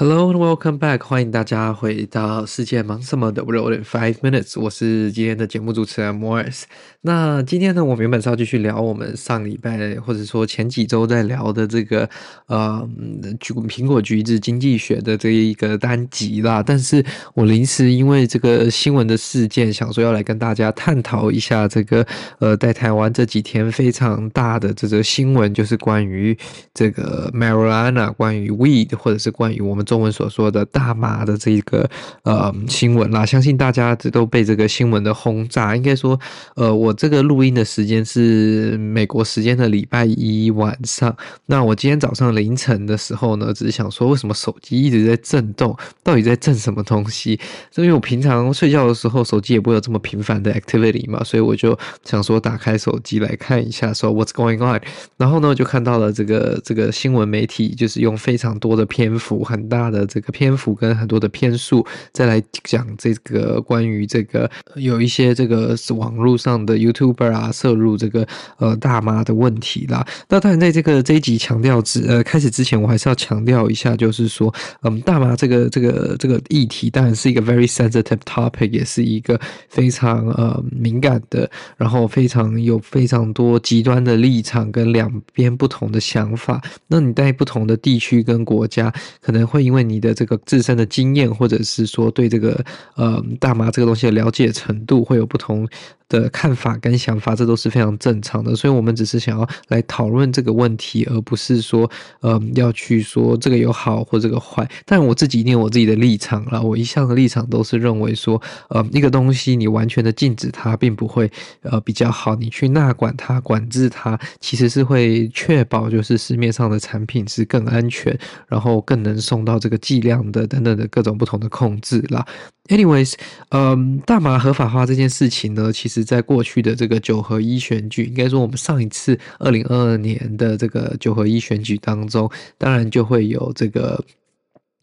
Hello and welcome back，欢迎大家回到世界忙什么的 World in Five Minutes，我是今天的节目主持人 Morris。那今天呢，我们原本是要继续聊我们上礼拜或者说前几周在聊的这个呃橘，苹果橘子经济学的这一个单集啦。但是我临时因为这个新闻的事件，想说要来跟大家探讨一下这个呃，在台湾这几天非常大的这个新闻，就是关于这个 marijuana，关于 weed，或者是关于我们。中文所说的大麻的这个呃新闻啦，相信大家这都被这个新闻的轰炸。应该说，呃，我这个录音的时间是美国时间的礼拜一晚上。那我今天早上凌晨的时候呢，只是想说，为什么手机一直在震动？到底在震什么东西？因为我平常睡觉的时候，手机也不会有这么频繁的 activity 嘛，所以我就想说，打开手机来看一下，说 What's going on？然后呢，就看到了这个这个新闻媒体，就是用非常多的篇幅，很大。大的这个篇幅跟很多的篇数，再来讲这个关于这个有一些这个网络上的 YouTuber 啊涉入这个呃大麻的问题啦。那当然，在这个这一集强调之呃开始之前，我还是要强调一下，就是说，嗯，大麻这个这个这个议题当然是一个 very sensitive topic，也是一个非常呃敏感的，然后非常有非常多极端的立场跟两边不同的想法。那你在不同的地区跟国家可能会。因为你的这个自身的经验，或者是说对这个呃大麻这个东西的了解程度，会有不同的看法跟想法，这都是非常正常的。所以，我们只是想要来讨论这个问题，而不是说，呃，要去说这个有好或这个坏。但我自己一定有我自己的立场啦，我一向的立场都是认为说，呃，一个东西你完全的禁止它，并不会呃比较好。你去纳管它、管制它，其实是会确保就是市面上的产品是更安全，然后更能送到这个剂量的等等的各种不同的控制啦。Anyways，嗯，大麻合法化这件事情呢，其实在过去的这个九合一选举，应该说我们上一次二零二二年的这个九合一选举当中，当然就会有这个。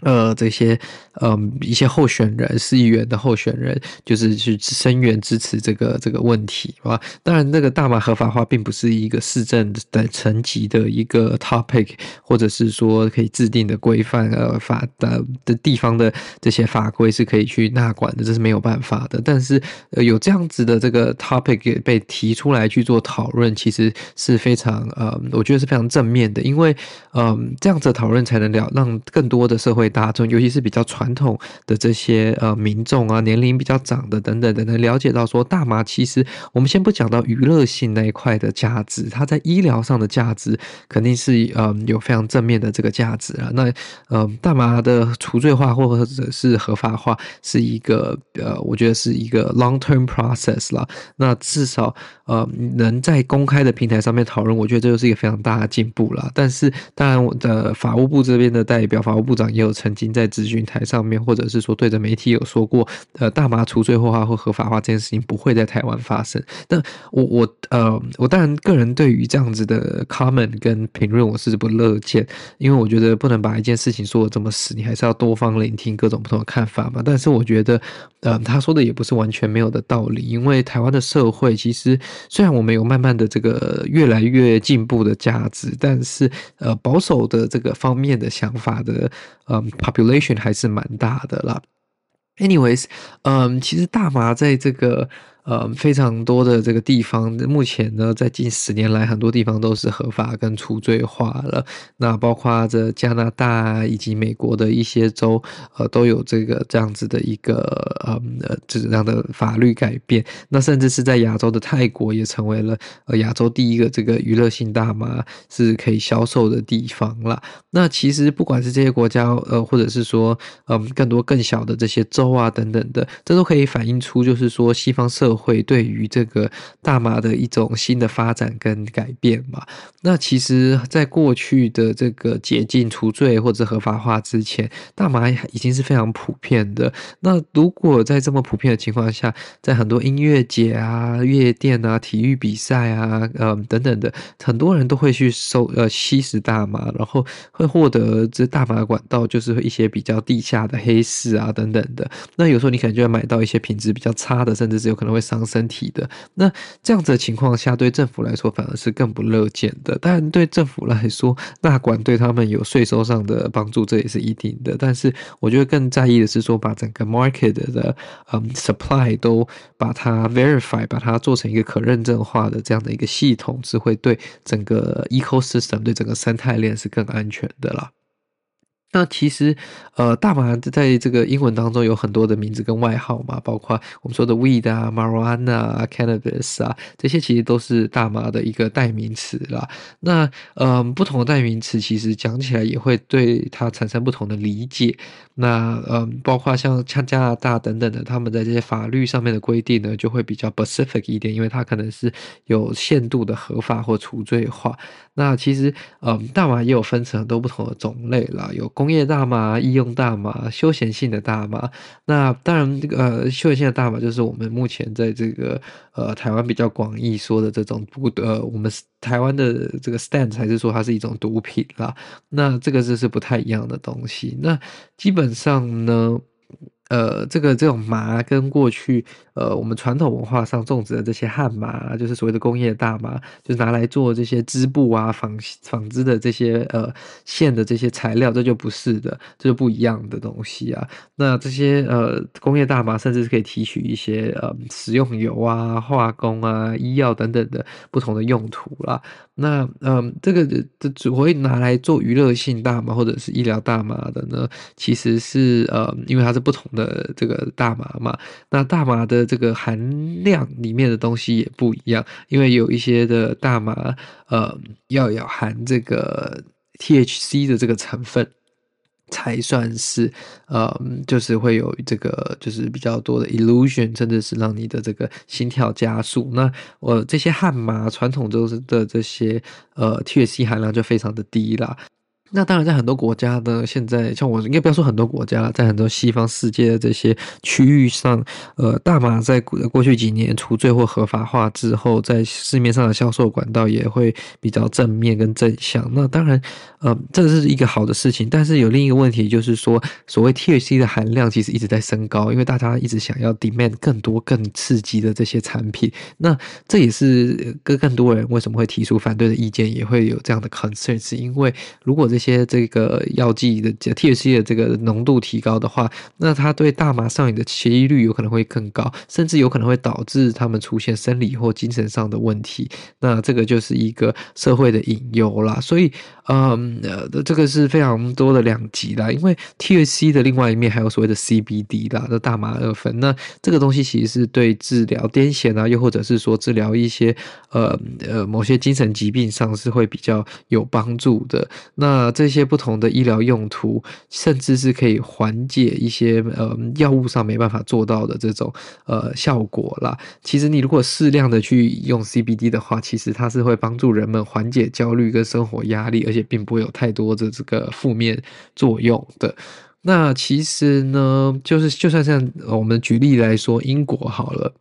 呃，这些呃一些候选人，市议员的候选人，就是去声援支持这个这个问题，啊？当然，那个大麻合法化并不是一个市政的层级的一个 topic，或者是说可以制定的规范呃法的的地方的这些法规是可以去纳管的，这是没有办法的。但是呃有这样子的这个 topic 被提出来去做讨论，其实是非常呃，我觉得是非常正面的，因为嗯、这样子的讨论才能了让更多的社会。大众，尤其是比较传统的这些呃民众啊，年龄比较长的等等的，能了解到说，大麻其实我们先不讲到娱乐性那一块的价值，它在医疗上的价值肯定是呃有非常正面的这个价值啊。那呃大麻的除罪化或者是合法化是一个呃，我觉得是一个 long term process 啦。那至少呃能在公开的平台上面讨论，我觉得这就是一个非常大的进步了。但是当然，我的法务部这边的代表，法务部长也有。曾经在咨询台上面，或者是说对着媒体有说过，呃，大麻除罪化或合法化这件事情不会在台湾发生。那我我呃，我当然个人对于这样子的 comment 跟评论，我是不乐见，因为我觉得不能把一件事情说的这么死，你还是要多方聆听各种不同的看法嘛。但是我觉得，呃，他说的也不是完全没有的道理，因为台湾的社会其实虽然我们有慢慢的这个越来越进步的价值，但是呃，保守的这个方面的想法的，呃。Population 还是蛮大的啦。Anyways，嗯，其实大麻在这个。呃，非常多的这个地方，目前呢，在近十年来，很多地方都是合法跟除罪化了。那包括这加拿大以及美国的一些州，呃，都有这个这样子的一个呃这样的法律改变。那甚至是在亚洲的泰国，也成为了呃亚洲第一个这个娱乐性大麻是可以销售的地方了。那其实不管是这些国家，呃，或者是说，嗯、更多更小的这些州啊等等的，这都可以反映出，就是说西方社会。对于这个大麻的一种新的发展跟改变嘛。那其实，在过去的这个解禁、除罪或者合法化之前，大麻已经是非常普遍的。那如果在这么普遍的情况下，在很多音乐节啊、夜店啊、体育比赛啊、呃等等的，很多人都会去收呃吸食大麻，然后会获得这大麻管道，就是一些比较地下的黑市啊等等的。那有时候你可能就会买到一些品质比较差的，甚至是有可能会。伤身体的。那这样子的情况下，对政府来说反而是更不乐见的。当然，对政府来说，纳管对他们有税收上的帮助，这也是一定的。但是，我觉得更在意的是说，把整个 market 的嗯 supply 都把它 verify，把它做成一个可认证化的这样的一个系统，是会对整个 ecosystem 对整个生态链是更安全的啦。那其实，呃，大麻在这个英文当中有很多的名字跟外号嘛，包括我们说的 weed 啊、marijuana 啊、cannabis 啊，这些其实都是大麻的一个代名词啦。那，嗯、不同的代名词其实讲起来也会对它产生不同的理解。那，嗯、包括像像加拿大等等的，他们在这些法律上面的规定呢，就会比较 specific 一点，因为它可能是有限度的合法或除罪化。那其实，嗯、大麻也有分成很多不同的种类啦，有工业大麻、医用大麻、休闲性的大麻，那当然，这个呃，休闲性的大麻就是我们目前在这个呃台湾比较广义说的这种毒呃，我们台湾的这个 stance 还是说它是一种毒品啦。那这个就是不太一样的东西。那基本上呢。呃，这个这种麻跟过去呃我们传统文化上种植的这些旱麻，就是所谓的工业大麻，就拿来做这些织布啊、纺纺织的这些呃线的这些材料，这就不是的，这就不一样的东西啊。那这些呃工业大麻甚至是可以提取一些呃食用油啊、化工啊、医药等等的不同的用途啦。那嗯、呃，这个这只会拿来做娱乐性大麻或者是医疗大麻的呢，其实是呃因为它是不同。的这个大麻嘛，那大麻的这个含量里面的东西也不一样，因为有一些的大麻，呃，要有含这个 THC 的这个成分，才算是，呃，就是会有这个就是比较多的 illusion，甚至是让你的这个心跳加速。那我这些汉麻传统都是的这些呃 THC 含量就非常的低啦。那当然，在很多国家呢，现在像我应该不要说很多国家了，在很多西方世界的这些区域上，呃，大麻在过去几年除罪或合法化之后，在市面上的销售管道也会比较正面跟正向。那当然，呃，这是一个好的事情，但是有另一个问题，就是说，所谓 THC 的含量其实一直在升高，因为大家一直想要 demand 更多更刺激的这些产品。那这也是跟更多人为什么会提出反对的意见，也会有这样的 concern，是因为如果这些些这个药剂的 THC 的这个浓度提高的话，那它对大麻上瘾的几率有可能会更高，甚至有可能会导致他们出现生理或精神上的问题。那这个就是一个社会的隐忧啦。所以，嗯，呃，这个是非常多的两极啦。因为 THC 的另外一面还有所谓的 CBD 啦，那大麻二酚。那这个东西其实是对治疗癫痫啊，又或者是说治疗一些呃呃某些精神疾病上是会比较有帮助的。那，这些不同的医疗用途，甚至是可以缓解一些呃药物上没办法做到的这种呃效果啦。其实你如果适量的去用 CBD 的话，其实它是会帮助人们缓解焦虑跟生活压力，而且并不会有太多的这个负面作用的。那其实呢，就是就算像我们举例来说，英国好了。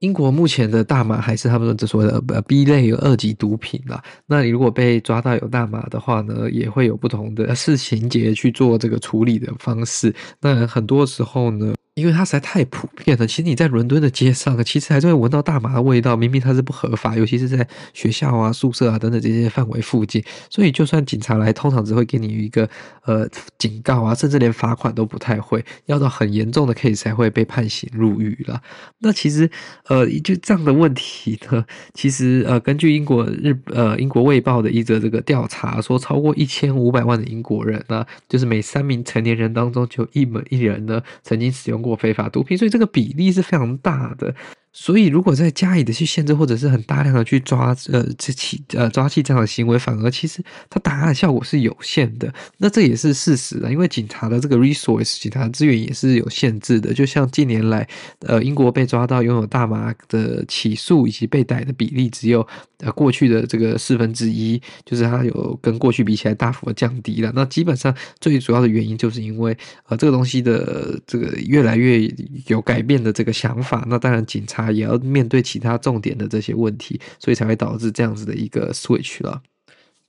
英国目前的大麻还是他们所谓的呃 B 类有二级毒品啦。那你如果被抓到有大麻的话呢，也会有不同的事情节去做这个处理的方式。那很多时候呢，因为它实在太普遍了，其实你在伦敦的街上，其实还是会闻到大麻的味道。明明它是不合法，尤其是在学校啊、宿舍啊等等这些范围附近。所以，就算警察来，通常只会给你一个呃警告啊，甚至连罚款都不太会。要到很严重的 case 才会被判刑入狱了。那其实呃，就这样的问题呢，其实呃，根据英国日呃英国卫报的一则这个调查说，超过一千五百万的英国人呢，就是每三名成年人当中就一门一人呢曾经使用过非法毒品，所以这个比例是非常大的。所以，如果再加以的去限制，或者是很大量的去抓，呃，这起呃抓起这样的行为，反而其实它打压的效果是有限的。那这也是事实的，因为警察的这个 resource，警察资源也是有限制的。就像近年来，呃，英国被抓到拥有大麻的起诉以及被逮的比例，只有呃过去的这个四分之一，就是它有跟过去比起来大幅降低了。那基本上最主要的原因，就是因为呃这个东西的这个越来越有改变的这个想法。那当然，警察。也要面对其他重点的这些问题，所以才会导致这样子的一个 switch 了。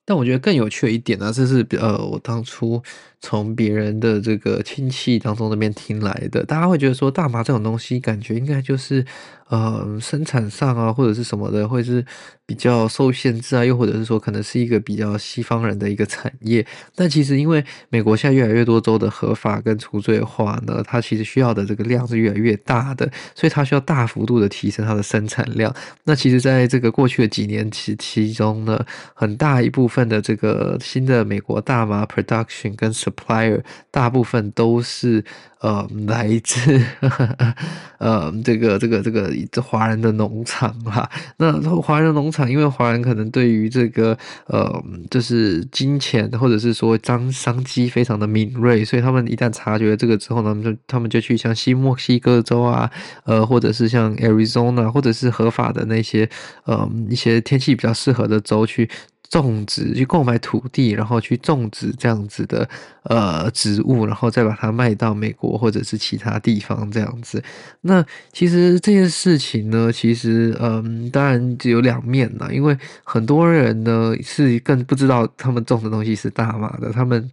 但我觉得更有趣的一点呢，这是呃，我当初从别人的这个亲戚当中那边听来的。大家会觉得说，大麻这种东西，感觉应该就是呃生产上啊，或者是什么的，会是比较受限制啊，又或者是说可能是一个比较西方人的一个产业。但其实因为美国现在越来越多州的合法跟除罪化呢，它其实需要的这个量是越来越大的，所以它需要大幅度的提升它的生产量。那其实在这个过去的几年其其中呢，很大一部分的这个新的美国大麻 production 跟 supplier 大部分都是。呃，来自 呃这个这个这个这华人的农场哈，那华人农场，因为华人可能对于这个呃就是金钱或者是说商商机非常的敏锐，所以他们一旦察觉这个之后呢，他们就他们就去像新墨西哥州啊，呃或者是像 Arizona 或者是合法的那些呃一些天气比较适合的州去。种植去购买土地，然后去种植这样子的呃植物，然后再把它卖到美国或者是其他地方这样子。那其实这件事情呢，其实嗯，当然只有两面啦，因为很多人呢是更不知道他们种的东西是大麻的，他们。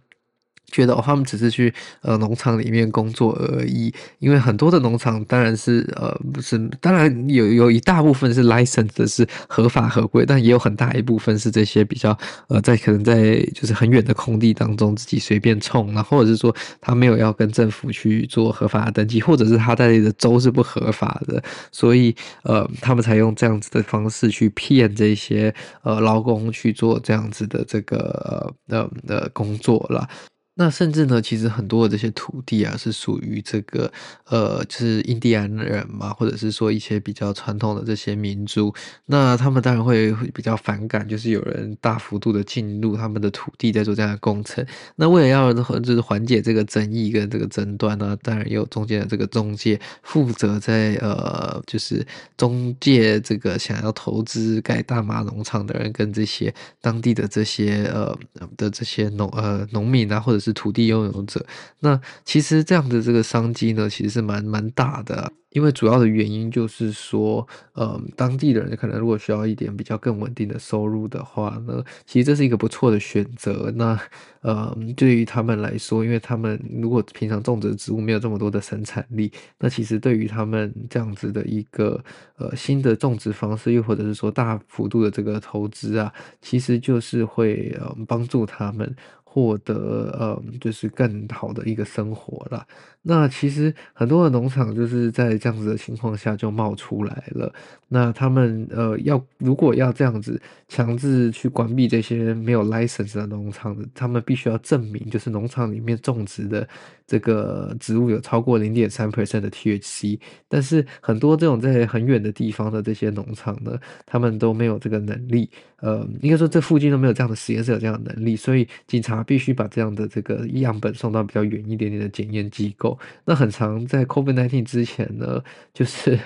觉得哦，他们只是去呃农场里面工作而已，因为很多的农场当然是呃不是，当然有有一大部分是 license 的是合法合规，但也有很大一部分是这些比较呃在可能在就是很远的空地当中自己随便冲，然后或者是说他没有要跟政府去做合法的登记，或者是他在的州是不合法的，所以呃他们才用这样子的方式去骗这些呃劳工去做这样子的这个呃呃工作了。那甚至呢，其实很多的这些土地啊，是属于这个呃，就是印第安人嘛，或者是说一些比较传统的这些民族，那他们当然会比较反感，就是有人大幅度的进入他们的土地，在做这样的工程。那为了要就是缓解这个争议跟这个争端呢，当然也有中间的这个中介负责在呃，就是中介这个想要投资盖大麻农场的人，跟这些当地的这些呃的这些农呃农民啊，或者是土地拥有者，那其实这样的这个商机呢，其实是蛮蛮大的。因为主要的原因就是说，呃，当地的人可能如果需要一点比较更稳定的收入的话呢，其实这是一个不错的选择。那，呃，对于他们来说，因为他们如果平常种植植物没有这么多的生产力，那其实对于他们这样子的一个呃新的种植方式，又或者是说大幅度的这个投资啊，其实就是会呃帮助他们。获得嗯，就是更好的一个生活了。那其实很多的农场就是在这样子的情况下就冒出来了。那他们呃要如果要这样子强制去关闭这些没有 license 的农场的，他们必须要证明就是农场里面种植的这个植物有超过零点三 percent 的 THC。但是很多这种在很远的地方的这些农场呢，他们都没有这个能力。呃，应该说这附近都没有这样的实验室有这样的能力，所以警察必须把这样的这个样本送到比较远一点点的检验机构。那很长在 COVID-19 之前呢，就是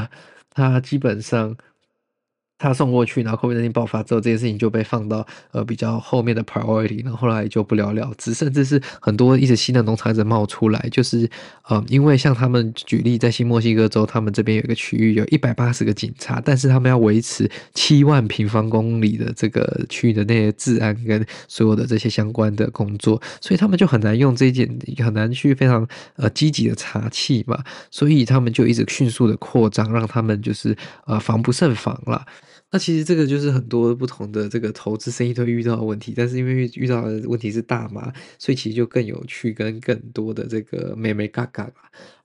他基本上。他送过去，然后 COVID-19 爆发之后，这件事情就被放到呃比较后面的 priority，然后后来就不了了之，甚至是很多一直新的农场一直冒出来，就是呃因为像他们举例在新墨西哥州，他们这边有一个区域有一百八十个警察，但是他们要维持七万平方公里的这个区域的那些治安跟所有的这些相关的工作，所以他们就很难用这件很难去非常呃积极的查气嘛，所以他们就一直迅速的扩张，让他们就是呃防不胜防了。那其实这个就是很多不同的这个投资生意都会遇到的问题，但是因为遇到的问题是大麻，所以其实就更有趣，跟更多的这个美眉角角。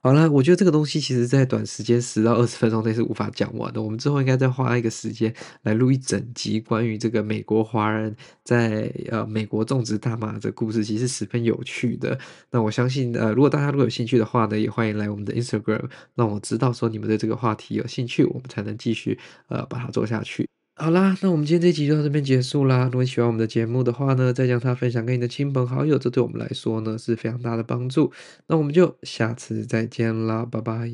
好了，我觉得这个东西其实在短时间十到二十分钟内是无法讲完的。我们之后应该再花一个时间来录一整集关于这个美国华人在呃美国种植大麻的故事，其实十分有趣的。那我相信呃，如果大家如果有兴趣的话呢，也欢迎来我们的 Instagram，让我知道说你们对这个话题有兴趣，我们才能继续呃把它做下去。好啦，那我们今天这集就到这边结束啦。如果你喜欢我们的节目的话呢，再将它分享给你的亲朋好友，这对我们来说呢是非常大的帮助。那我们就下次再见啦，拜拜。